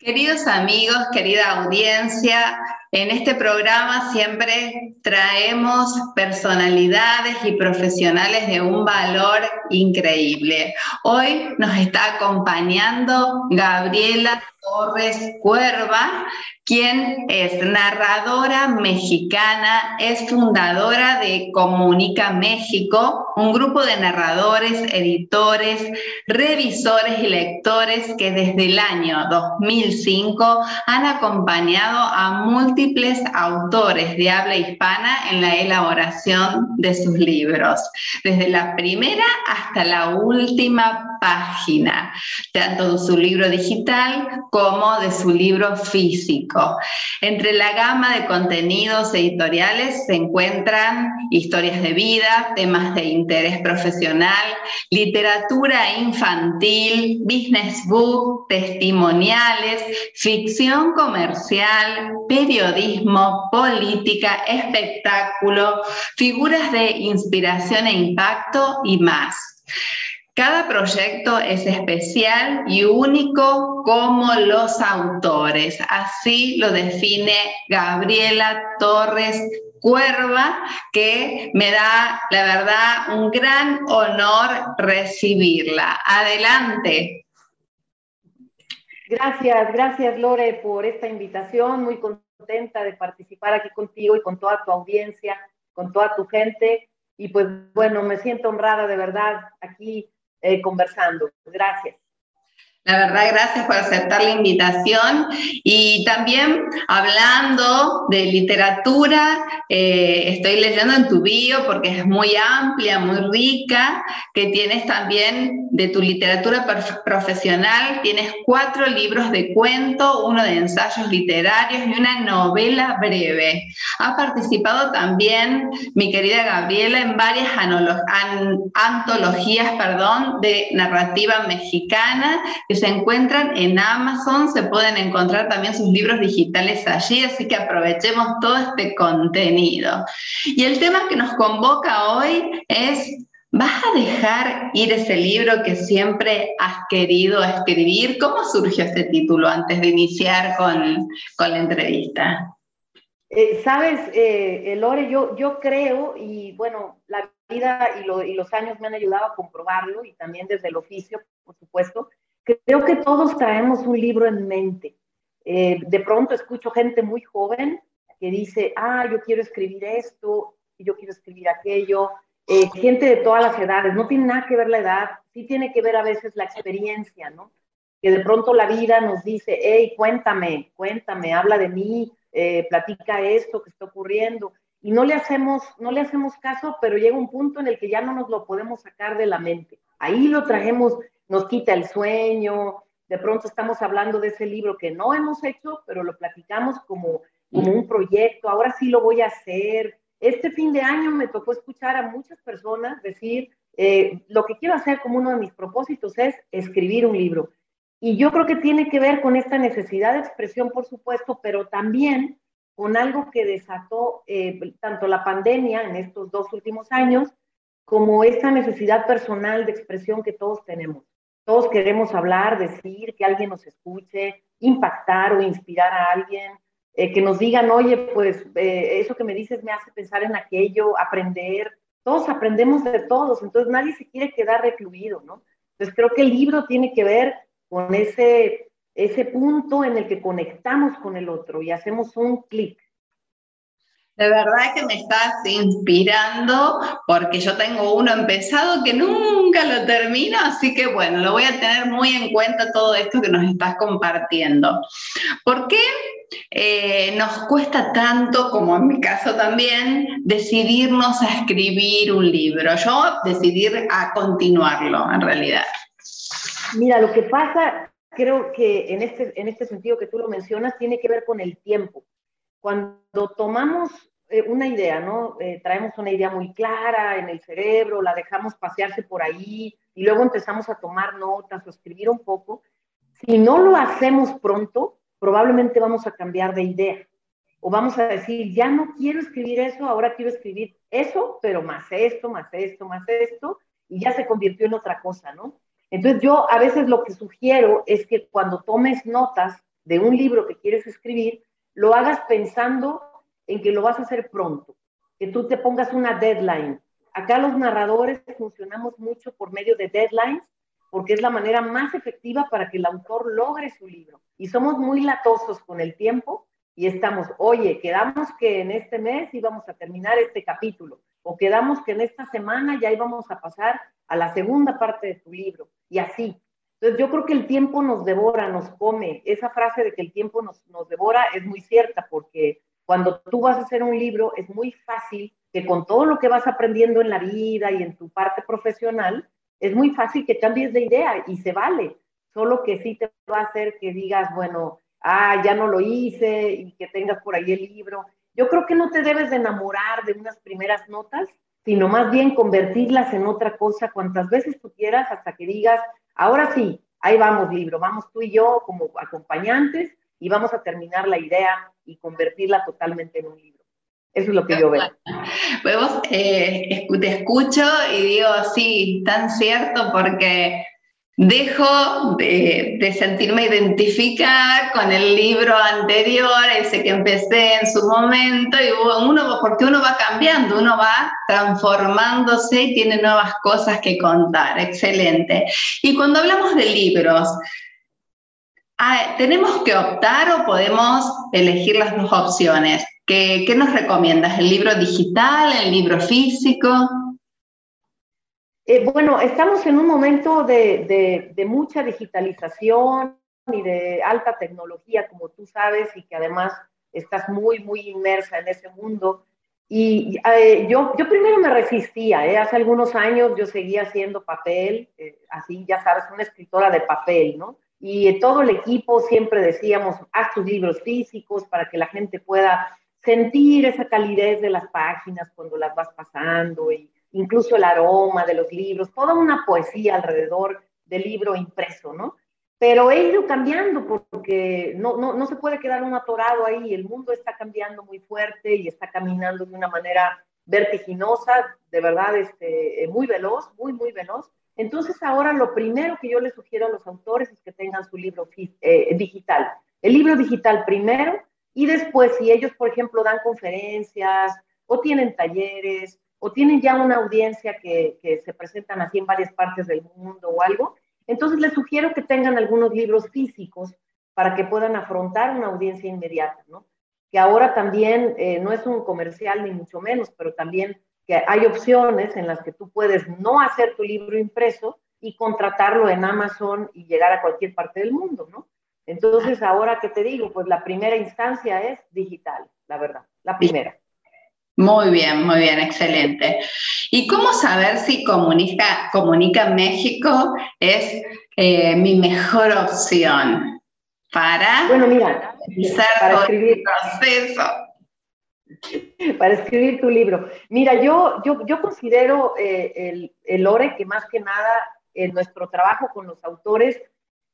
Queridos amigos, querida audiencia, en este programa siempre traemos personalidades y profesionales de un valor increíble. Hoy nos está acompañando Gabriela Torres Cuerva, quien es narradora mexicana, es fundadora de Comunica México, un grupo de narradores, editores, revisores y lectores que desde el año 2005 han acompañado a múltiples autores de habla hispana en la elaboración de sus libros, desde la primera hasta la última página, tanto de su libro digital como de su libro físico. Entre la gama de contenidos editoriales se encuentran historias de vida, temas de interés profesional, literatura infantil, business book, testimoniales, ficción comercial, periodismo, política, espectáculo, figuras de inspiración e impacto y más. Cada proyecto es especial y único como los autores. Así lo define Gabriela Torres Cuerva, que me da, la verdad, un gran honor recibirla. Adelante. Gracias, gracias Lore por esta invitación. Muy contenta de participar aquí contigo y con toda tu audiencia, con toda tu gente. Y pues bueno, me siento honrada de verdad aquí eh, conversando. Gracias. La verdad, gracias por aceptar la invitación y también hablando de literatura, eh, estoy leyendo en tu bio porque es muy amplia, muy rica, que tienes también de tu literatura profesional, tienes cuatro libros de cuento, uno de ensayos literarios y una novela breve. Ha participado también, mi querida Gabriela, en varias antologías perdón, de narrativa mexicana que se encuentran en Amazon, se pueden encontrar también sus libros digitales allí, así que aprovechemos todo este contenido. Y el tema que nos convoca hoy es ¿Vas a dejar ir ese libro que siempre has querido escribir? ¿Cómo surgió este título antes de iniciar con, la entrevista? Eh, Sabes, eh, Lore, yo, yo creo, y bueno, la vida y, los años me han ayudado a comprobarlo, y también desde el oficio, por supuesto, Creo que todos traemos un libro en mente. Eh, de pronto escucho gente muy joven que dice, ah, yo quiero escribir esto, yo quiero escribir aquello. Eh, gente de todas las edades, no tiene nada que ver la edad, sí tiene que ver a veces la experiencia, ¿no? Que de pronto la vida nos dice, hey, cuéntame, cuéntame, habla de mí, eh, platica esto que está ocurriendo. Y no le, hacemos, no le hacemos caso, pero llega un punto en el que ya no nos lo podemos sacar de la mente. Ahí lo traemos nos quita el sueño, de pronto estamos hablando de ese libro que no hemos hecho, pero lo platicamos como, como un proyecto, ahora sí lo voy a hacer. Este fin de año me tocó escuchar a muchas personas decir, eh, lo que quiero hacer como uno de mis propósitos es escribir un libro. Y yo creo que tiene que ver con esta necesidad de expresión, por supuesto, pero también con algo que desató eh, tanto la pandemia en estos dos últimos años, como esta necesidad personal de expresión que todos tenemos. Todos queremos hablar, decir, que alguien nos escuche, impactar o inspirar a alguien, eh, que nos digan, oye, pues eh, eso que me dices me hace pensar en aquello, aprender. Todos aprendemos de todos, entonces nadie se quiere quedar recluido, ¿no? Entonces creo que el libro tiene que ver con ese, ese punto en el que conectamos con el otro y hacemos un clic. De verdad que me estás inspirando porque yo tengo uno empezado que nunca lo termino, así que bueno, lo voy a tener muy en cuenta todo esto que nos estás compartiendo. ¿Por qué eh, nos cuesta tanto, como en mi caso también, decidirnos a escribir un libro? Yo decidir a continuarlo, en realidad. Mira, lo que pasa, creo que en este, en este sentido que tú lo mencionas, tiene que ver con el tiempo. Cuando tomamos eh, una idea, ¿no? Eh, traemos una idea muy clara en el cerebro, la dejamos pasearse por ahí y luego empezamos a tomar notas o escribir un poco. Si no lo hacemos pronto, probablemente vamos a cambiar de idea o vamos a decir, ya no quiero escribir eso, ahora quiero escribir eso, pero más esto, más esto, más esto, y ya se convirtió en otra cosa, ¿no? Entonces yo a veces lo que sugiero es que cuando tomes notas de un libro que quieres escribir, lo hagas pensando en que lo vas a hacer pronto, que tú te pongas una deadline. Acá los narradores funcionamos mucho por medio de deadlines porque es la manera más efectiva para que el autor logre su libro. Y somos muy latosos con el tiempo y estamos, oye, quedamos que en este mes íbamos a terminar este capítulo o quedamos que en esta semana ya íbamos a pasar a la segunda parte de tu libro y así. Entonces yo creo que el tiempo nos devora, nos come. Esa frase de que el tiempo nos, nos devora es muy cierta porque cuando tú vas a hacer un libro, es muy fácil que con todo lo que vas aprendiendo en la vida y en tu parte profesional, es muy fácil que cambies de idea y se vale. Solo que sí te va a hacer que digas, bueno, ah, ya no lo hice y que tengas por ahí el libro. Yo creo que no te debes de enamorar de unas primeras notas, sino más bien convertirlas en otra cosa cuantas veces tú quieras hasta que digas, ahora sí, ahí vamos libro, vamos tú y yo como acompañantes y vamos a terminar la idea y convertirla totalmente en un libro. Eso es lo que yo veo. Eh, te escucho y digo, sí, tan cierto, porque dejo de, sentirme identificada con el libro anterior, ese que empecé en su momento, y uno, porque uno va cambiando, uno va transformándose y tiene nuevas cosas que contar. Excelente. Y cuando hablamos de libros, Ah, ¿Tenemos que optar o podemos elegir las dos opciones? ¿Qué, nos recomiendas? ¿El libro digital, el libro físico? Eh, bueno, estamos en un momento de, mucha digitalización y de alta tecnología, como tú sabes, y que además estás muy, muy inmersa en ese mundo. Y eh, yo, yo primero me resistía, ¿eh? hace algunos años yo seguía haciendo papel, así ya sabes, una escritora de papel, ¿no? Y todo el equipo siempre decíamos, haz tus libros físicos para que la gente pueda sentir esa calidez de las páginas cuando las vas pasando, e incluso el aroma de los libros, toda una poesía alrededor del libro impreso, ¿no? Pero he ido cambiando porque no, no, no se puede quedar un atorado ahí, el mundo está cambiando muy fuerte y está caminando de una manera vertiginosa, de verdad, este, muy veloz, muy, muy veloz. Entonces ahora lo primero que yo les sugiero a los autores es que tengan su libro eh, digital. El libro digital primero y después si ellos, por ejemplo, dan conferencias o tienen talleres o tienen ya una audiencia que, se presentan así en varias partes del mundo o algo, entonces les sugiero que tengan algunos libros físicos para que puedan afrontar una audiencia inmediata, ¿no? Que ahora también eh, no es un comercial ni mucho menos, pero también que hay opciones en las que tú puedes no hacer tu libro impreso y contratarlo en Amazon y llegar a cualquier parte del mundo, ¿no? Entonces, ahora que te digo, pues la primera instancia es digital, la verdad, la primera. Muy bien, muy bien, excelente. ¿Y cómo saber si Comunica, Comunica México es eh, mi mejor opción para, bueno, mira, para escribir el proceso? para escribir tu libro. Mira, yo, yo, yo considero eh, el, el ORE que más que nada en nuestro trabajo con los autores,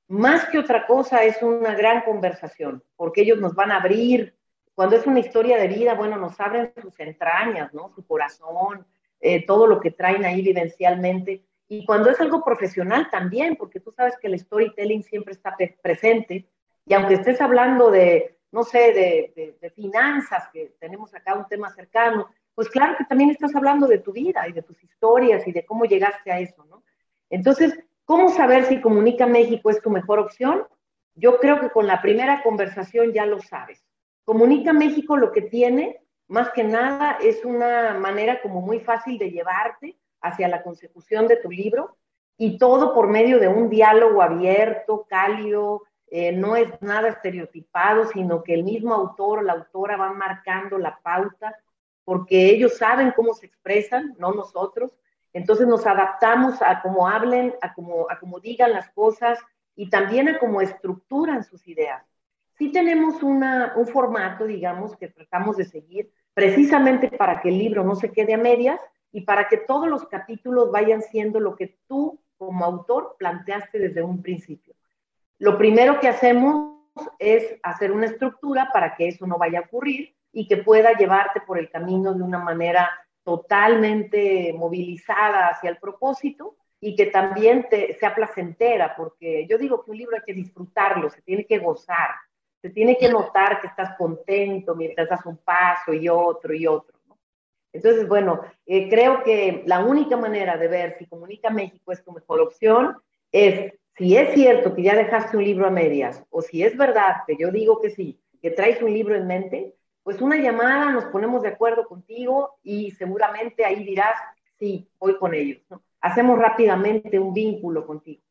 más que otra cosa, es una gran conversación, porque ellos nos van a abrir, cuando es una historia de vida, bueno, nos abren sus entrañas, ¿no? Su corazón, eh, todo lo que traen ahí vivencialmente. Y cuando es algo profesional también, porque tú sabes que el storytelling siempre está presente, y aunque estés hablando de, no sé, de, finanzas, que tenemos acá un tema cercano, pues claro que también estás hablando de tu vida y de tus historias y de cómo llegaste a eso, ¿no? Entonces, ¿cómo saber si Comunica México es tu mejor opción? Yo creo que con la primera conversación ya lo sabes. Comunica México lo que tiene, más que nada, es una manera como muy fácil de llevarte hacia la consecución de tu libro y todo por medio de un diálogo abierto, cálido, eh, no es nada estereotipado, sino que el mismo autor o la autora van marcando la pauta, porque ellos saben cómo se expresan, no nosotros. Entonces nos adaptamos a cómo hablen, a cómo, digan las cosas y también a cómo estructuran sus ideas. Sí tenemos un formato, digamos, que tratamos de seguir precisamente para que el libro no se quede a medias y para que todos los capítulos vayan siendo lo que tú como autor planteaste desde un principio. Lo primero que hacemos es hacer una estructura para que eso no vaya a ocurrir y que pueda llevarte por el camino de una manera totalmente movilizada hacia el propósito y que también te, sea placentera, porque yo digo que un libro hay que disfrutarlo, se tiene que gozar, se tiene que notar que estás contento mientras das un paso y otro y otro. Entonces, bueno, eh, creo que la única manera de ver si Comunica México es tu mejor opción es si es cierto que ya dejaste un libro a medias o si es verdad que yo digo que sí, que traes un libro en mente, pues una llamada, nos ponemos de acuerdo contigo y seguramente ahí dirás, sí, voy con ellos. Hacemos rápidamente un vínculo contigo.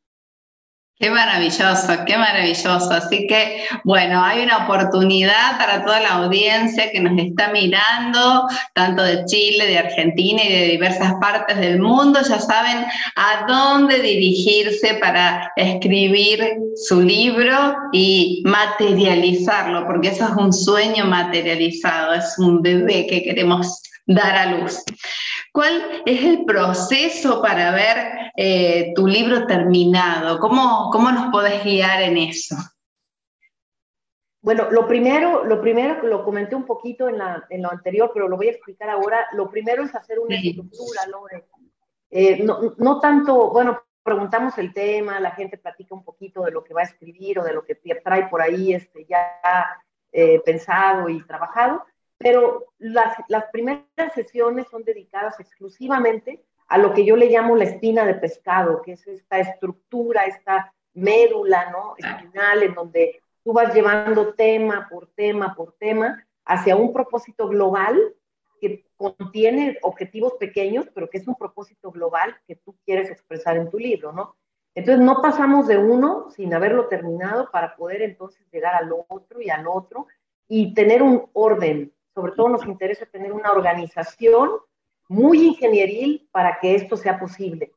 Qué maravilloso, qué maravilloso. Así que, bueno, hay una oportunidad para toda la audiencia que nos está mirando, tanto de Chile, de Argentina y de diversas partes del mundo. Ya saben a dónde dirigirse para escribir su libro y materializarlo, porque eso es un sueño materializado, es un bebé que queremos dar a luz. ¿Cuál es el proceso para ver eh, tu libro terminado? ¿Cómo, ¿Cómo nos podés guiar en eso? Bueno, lo primero, lo primero que lo comenté un poquito en, la, en, lo anterior, pero lo voy a explicar ahora. Lo primero es hacer una estructura, Lore. Eh, no, no, tanto, bueno, preguntamos el tema, la gente platica un poquito de lo que va a escribir o de lo que trae por ahí este, ya eh, pensado y trabajado, pero las, las primeras sesiones son dedicadas exclusivamente a lo que yo le llamo la espina de pescado, que es esta estructura, esta médula, ¿no? Espinal, en donde tú vas llevando tema por tema por tema hacia un propósito global que contiene objetivos pequeños, pero que es un propósito global que tú quieres expresar en tu libro, ¿no? Entonces no pasamos de uno sin haberlo terminado para poder entonces llegar al otro y al otro y tener un orden, sobre todo nos interesa tener una organización muy ingenieril para que esto sea posible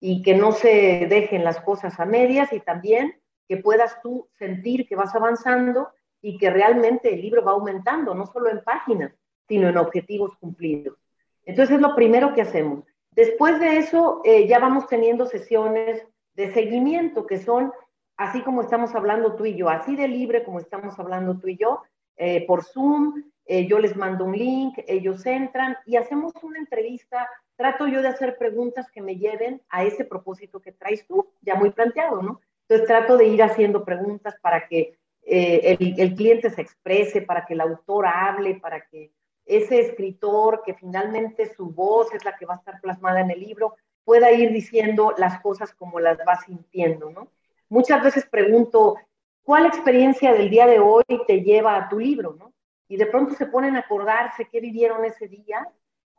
y que no se dejen las cosas a medias y también que puedas tú sentir que vas avanzando y que realmente el libro va aumentando, no solo en páginas, sino en objetivos cumplidos. Entonces es lo primero que hacemos. Después de eso, eh, ya vamos teniendo sesiones de seguimiento que son, así como estamos hablando tú y yo, así de libre como estamos hablando tú y yo, eh, por Zoom, eh, yo les mando un link, ellos entran y hacemos una entrevista. Trato yo de hacer preguntas que me lleven a ese propósito que traes tú, ya muy planteado, ¿no? Entonces trato de ir haciendo preguntas para que eh, el, el, cliente se exprese, para que el autor hable, para que ese escritor, que finalmente su voz es la que va a estar plasmada en el libro, pueda ir diciendo las cosas como las va sintiendo, ¿no? Muchas veces pregunto, ¿cuál experiencia del día de hoy te lleva a tu libro, ¿no? Y de pronto se ponen a acordarse qué vivieron ese día,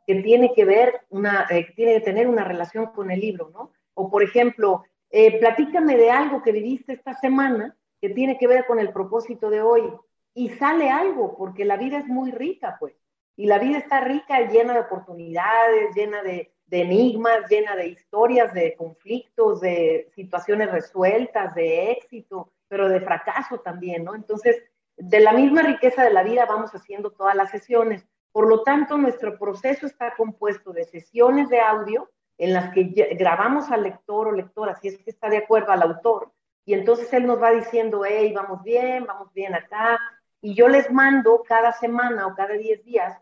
que tiene que ver, una, eh, tiene que tener una relación con el libro, ¿no? O por ejemplo, eh, platícame de algo que viviste esta semana que tiene que ver con el propósito de hoy. Y sale algo, porque la vida es muy rica, pues. Y la vida está rica, llena de oportunidades, llena de, de enigmas, llena de historias, de conflictos, de situaciones resueltas, de éxito, pero de fracaso también, ¿no? Entonces, de la misma riqueza de la vida vamos haciendo todas las sesiones. Por lo tanto, nuestro proceso está compuesto de sesiones de audio en las que grabamos al lector o lectora, si es que está de acuerdo al autor, y entonces él nos va diciendo, hey, vamos bien, vamos bien acá, y yo les mando cada semana o cada 10 días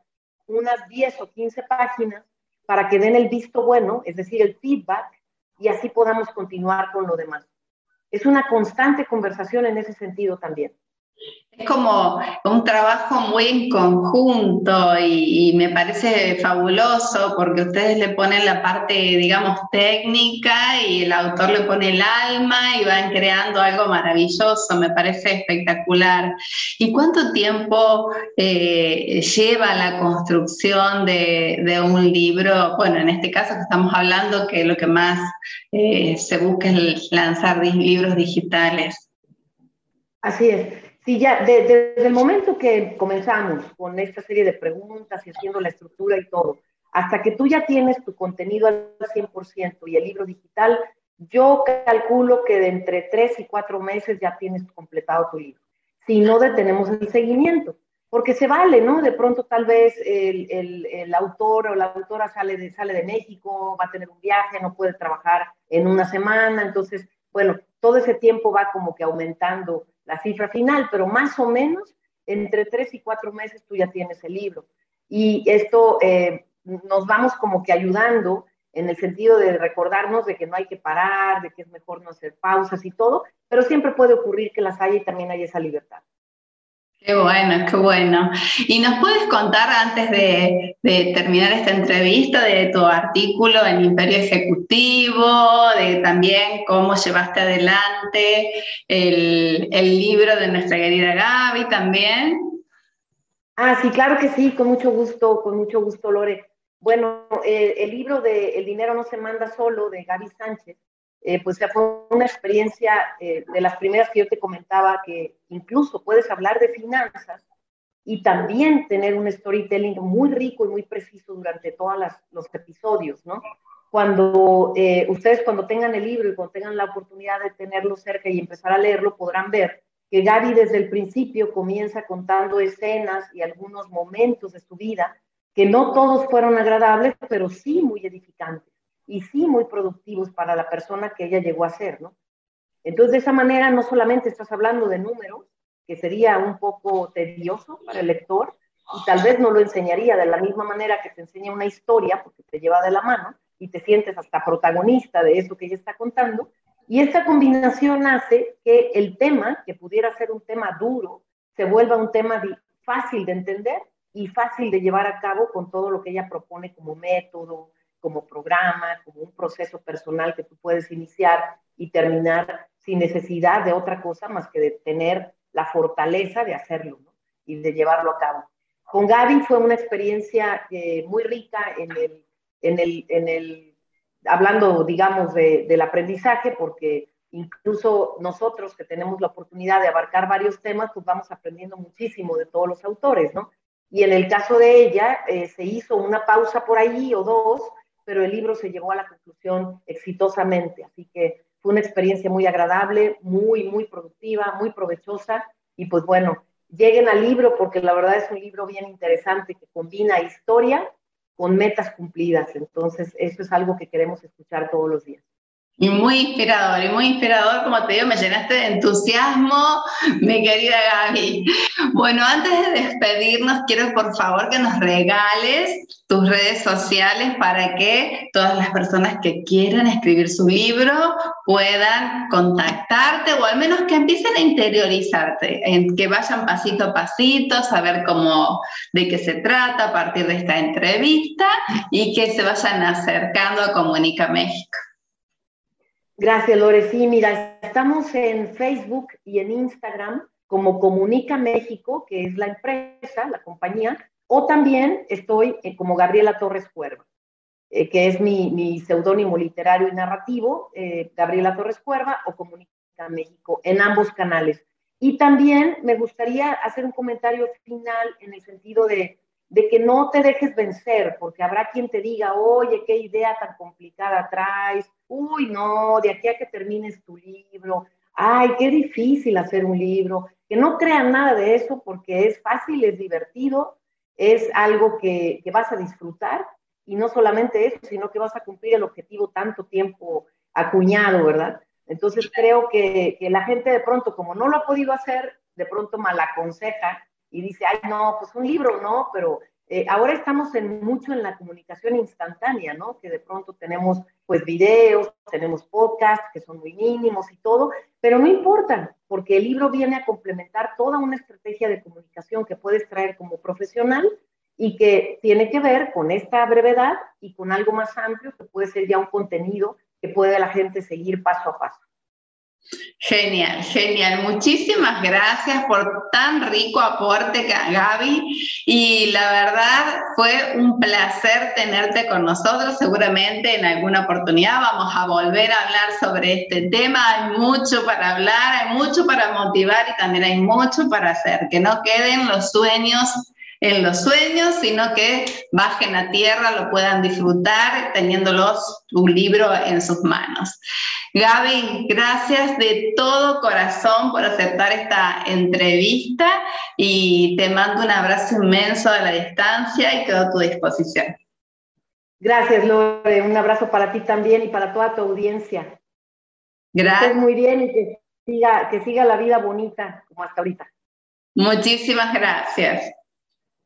unas 10 o 15 páginas para que den el visto bueno, es decir, el feedback, y así podamos continuar con lo demás. Es una constante conversación en ese sentido también. Es como un trabajo muy en conjunto y, me parece fabuloso porque ustedes le ponen la parte, digamos, técnica y el autor le pone el alma y van creando algo maravilloso, me parece espectacular. ¿Y cuánto tiempo eh, lleva la construcción de, un libro? Bueno, en este caso estamos hablando que lo que más eh, se busca es lanzar libros digitales. Así es. Sí, ya desde el momento que comenzamos con esta serie de preguntas y haciendo la estructura y todo, hasta que tú ya tienes tu contenido al 100% y el libro digital, yo calculo que de entre tres y cuatro meses ya tienes completado tu libro. Si no detenemos el seguimiento, porque se vale, ¿no? De pronto tal vez el, el, el autor o la autora sale de, sale de México, va a tener un viaje, no puede trabajar en una semana, entonces, bueno, todo ese tiempo va como que aumentando la cifra final, pero más o menos entre tres y cuatro meses tú ya tienes el libro. Y esto eh, nos vamos como que ayudando en el sentido de recordarnos de que no hay que parar, de que es mejor no hacer pausas y todo, pero siempre puede ocurrir que las haya y también hay esa libertad. Qué bueno, qué bueno. ¿Y nos puedes contar antes de, terminar esta entrevista de tu artículo en Imperio Ejecutivo, de también cómo llevaste adelante el, libro de nuestra querida Gaby también? Ah, sí, claro que sí, con mucho gusto, con mucho gusto, Lore. Bueno, eh, el libro de El dinero no se manda solo, de Gaby Sánchez, eh, pues fue una experiencia eh, de las primeras que yo te comentaba, que incluso puedes hablar de finanzas y también tener un storytelling muy rico y muy preciso durante todos los episodios, ¿no? Cuando ustedes cuando tengan el libro y cuando tengan la oportunidad de tenerlo cerca y empezar a leerlo, podrán ver que Gaby desde el principio comienza contando escenas y algunos momentos de su vida que no todos fueron agradables, pero sí muy edificantes y sí muy productivos para la persona que ella llegó a ser, ¿no? Entonces, de esa manera no solamente estás hablando de números, que sería un poco tedioso para el lector, y tal vez no lo enseñaría de la misma manera que te enseña una historia, porque te lleva de la mano y te sientes hasta protagonista de eso que ella está contando, y esta combinación hace que el tema, que pudiera ser un tema duro, se vuelva un tema fácil de entender y fácil de llevar a cabo con todo lo que ella propone como método, como programa, como un proceso personal que tú puedes iniciar y terminar sin necesidad de otra cosa más que de tener la fortaleza de hacerlo y de llevarlo a cabo. Con Gaby fue una experiencia eh, muy rica en el, en el, en el hablando, digamos, del aprendizaje, porque incluso nosotros que tenemos la oportunidad de abarcar varios temas, pues vamos aprendiendo muchísimo de todos los autores, ¿no? Y en el caso de ella, eh, se hizo una pausa por ahí o dos, pero el libro se llegó a la conclusión exitosamente. Así que fue una experiencia muy agradable, muy, muy productiva, muy provechosa. Y pues bueno, lleguen al libro porque la verdad es un libro bien interesante que combina historia con metas cumplidas. Entonces, eso es algo que queremos escuchar todos los días. Y muy inspirador, y muy inspirador, como te digo, me llenaste de entusiasmo, mi querida Gaby. Bueno, antes de despedirnos, quiero por favor que nos regales tus redes sociales para que todas las personas que quieran escribir su libro puedan contactarte o al menos que empiecen a interiorizarte, que vayan pasito a pasito, saber cómo, de qué se trata a partir de esta entrevista y que se vayan acercando a Comunica México. Gracias, Lore. Sí, mira, estamos en Facebook y en Instagram como Comunica México, que es la empresa, la compañía, o también estoy eh, como Gabriela Torres Cuerva, eh, que es mi, seudónimo literario y narrativo, eh, Gabriela Torres Cuerva o Comunica México, en ambos canales. Y también me gustaría hacer un comentario final en el sentido de de que no te dejes vencer, porque habrá quien te diga, oye, qué idea tan complicada traes, uy, no, de aquí a que termines tu libro, ay, qué difícil hacer un libro, que no crean nada de eso porque es fácil, es divertido, es algo que, vas a disfrutar. Y no solamente eso, sino que vas a cumplir el objetivo tanto tiempo acuñado, ¿verdad? Entonces creo que, que la gente de pronto, como no lo ha podido hacer, de pronto mal aconseja y dice, ay, no, pues un libro, no, pero eh, ahora estamos en mucho en la comunicación instantánea, ¿no? Que de pronto tenemos pues videos, tenemos podcasts que son muy mínimos y todo, pero no importa, porque el libro viene a complementar toda una estrategia de comunicación que puedes traer como profesional y que tiene que ver con esta brevedad y con algo más amplio que puede ser ya un contenido que puede la gente seguir paso a paso. Genial, genial. Muchísimas gracias por tan rico aporte, Gaby. Y la verdad fue un placer tenerte con nosotros. Seguramente en alguna oportunidad vamos a volver a hablar sobre este tema. Hay mucho para hablar, hay mucho para motivar y también hay mucho para hacer. Que no queden los sueños en los sueños, sino que bajen a tierra, lo puedan disfrutar teniéndolos tu libro en sus manos. Gaby, gracias de todo corazón por aceptar esta entrevista y te mando un abrazo inmenso a la distancia y quedo a tu disposición. Gracias, Lore. Un abrazo para ti también y para toda tu audiencia. Gracias. muy bien y que siga, que siga la vida bonita como hasta ahorita. Muchísimas gracias.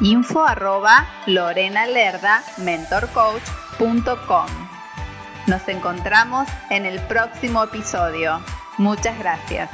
info arroba mentorcoach.com. Nos encontramos en el próximo episodio. Muchas gracias.